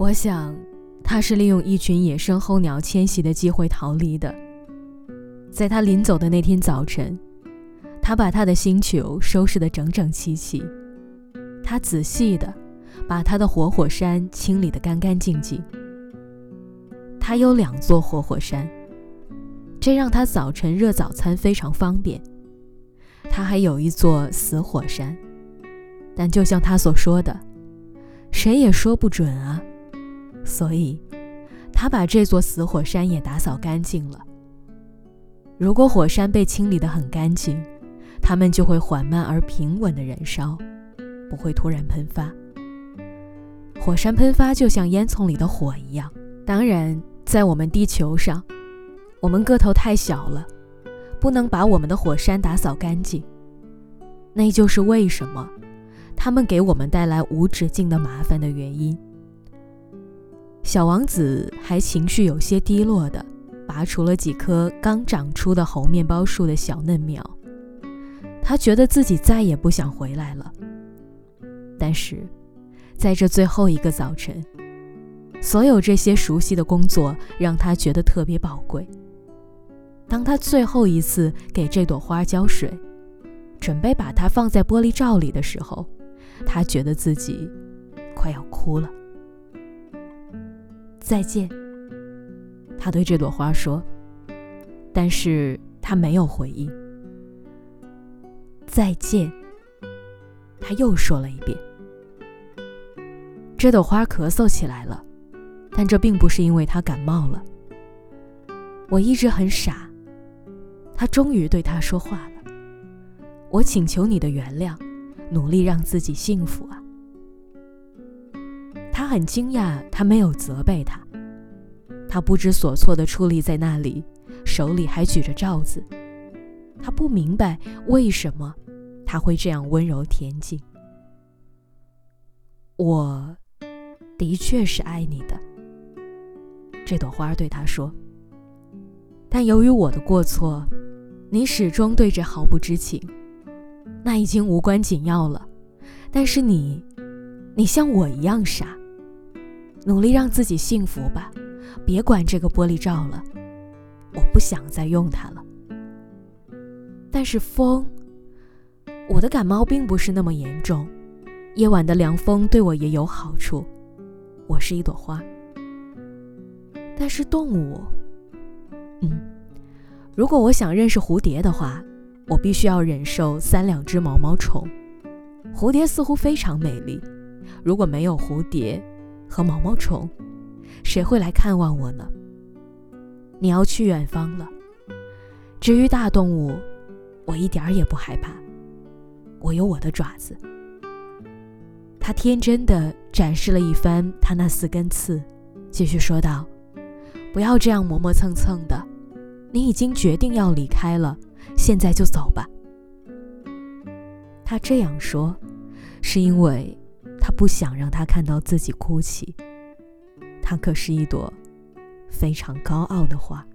我想，他是利用一群野生候鸟迁徙的机会逃离的。在他临走的那天早晨，他把他的星球收拾得整整齐齐，他仔细地把他的活火山清理得干干净净。他有两座活火山，这让他早晨热早餐非常方便。他还有一座死火山，但就像他所说的，谁也说不准啊。所以，他把这座死火山也打扫干净了。如果火山被清理得很干净，它们就会缓慢而平稳地燃烧，不会突然喷发。火山喷发就像烟囱里的火一样。当然，在我们地球上，我们个头太小了，不能把我们的火山打扫干净。那就是为什么它们给我们带来无止境的麻烦的原因。小王子还情绪有些低落的拔除了几棵刚长出的猴面包树的小嫩苗，他觉得自己再也不想回来了。但是，在这最后一个早晨，所有这些熟悉的工作让他觉得特别宝贵。当他最后一次给这朵花浇水，准备把它放在玻璃罩里的时候，他觉得自己快要哭了。再见，他对这朵花说，但是他没有回应。再见，他又说了一遍。这朵花咳嗽起来了，但这并不是因为他感冒了。我一直很傻。他终于对他说话了。我请求你的原谅，努力让自己幸福啊。很惊讶，他没有责备他。他不知所措地矗立在那里，手里还举着罩子。他不明白为什么他会这样温柔恬静。我的确是爱你的，这朵花对他说。但由于我的过错，你始终对这毫不知情。那已经无关紧要了。但是你，你像我一样傻。努力让自己幸福吧，别管这个玻璃罩了，我不想再用它了。但是风，我的感冒并不是那么严重，夜晚的凉风对我也有好处。我是一朵花。但是动物，嗯，如果我想认识蝴蝶的话，我必须要忍受三两只毛毛虫。蝴蝶似乎非常美丽，如果没有蝴蝶。和毛毛虫，谁会来看望我呢？你要去远方了。至于大动物，我一点儿也不害怕，我有我的爪子。他天真的展示了一番他那四根刺，继续说道：“不要这样磨磨蹭蹭的，你已经决定要离开了，现在就走吧。”他这样说，是因为。他不想让他看到自己哭泣。他可是一朵非常高傲的花。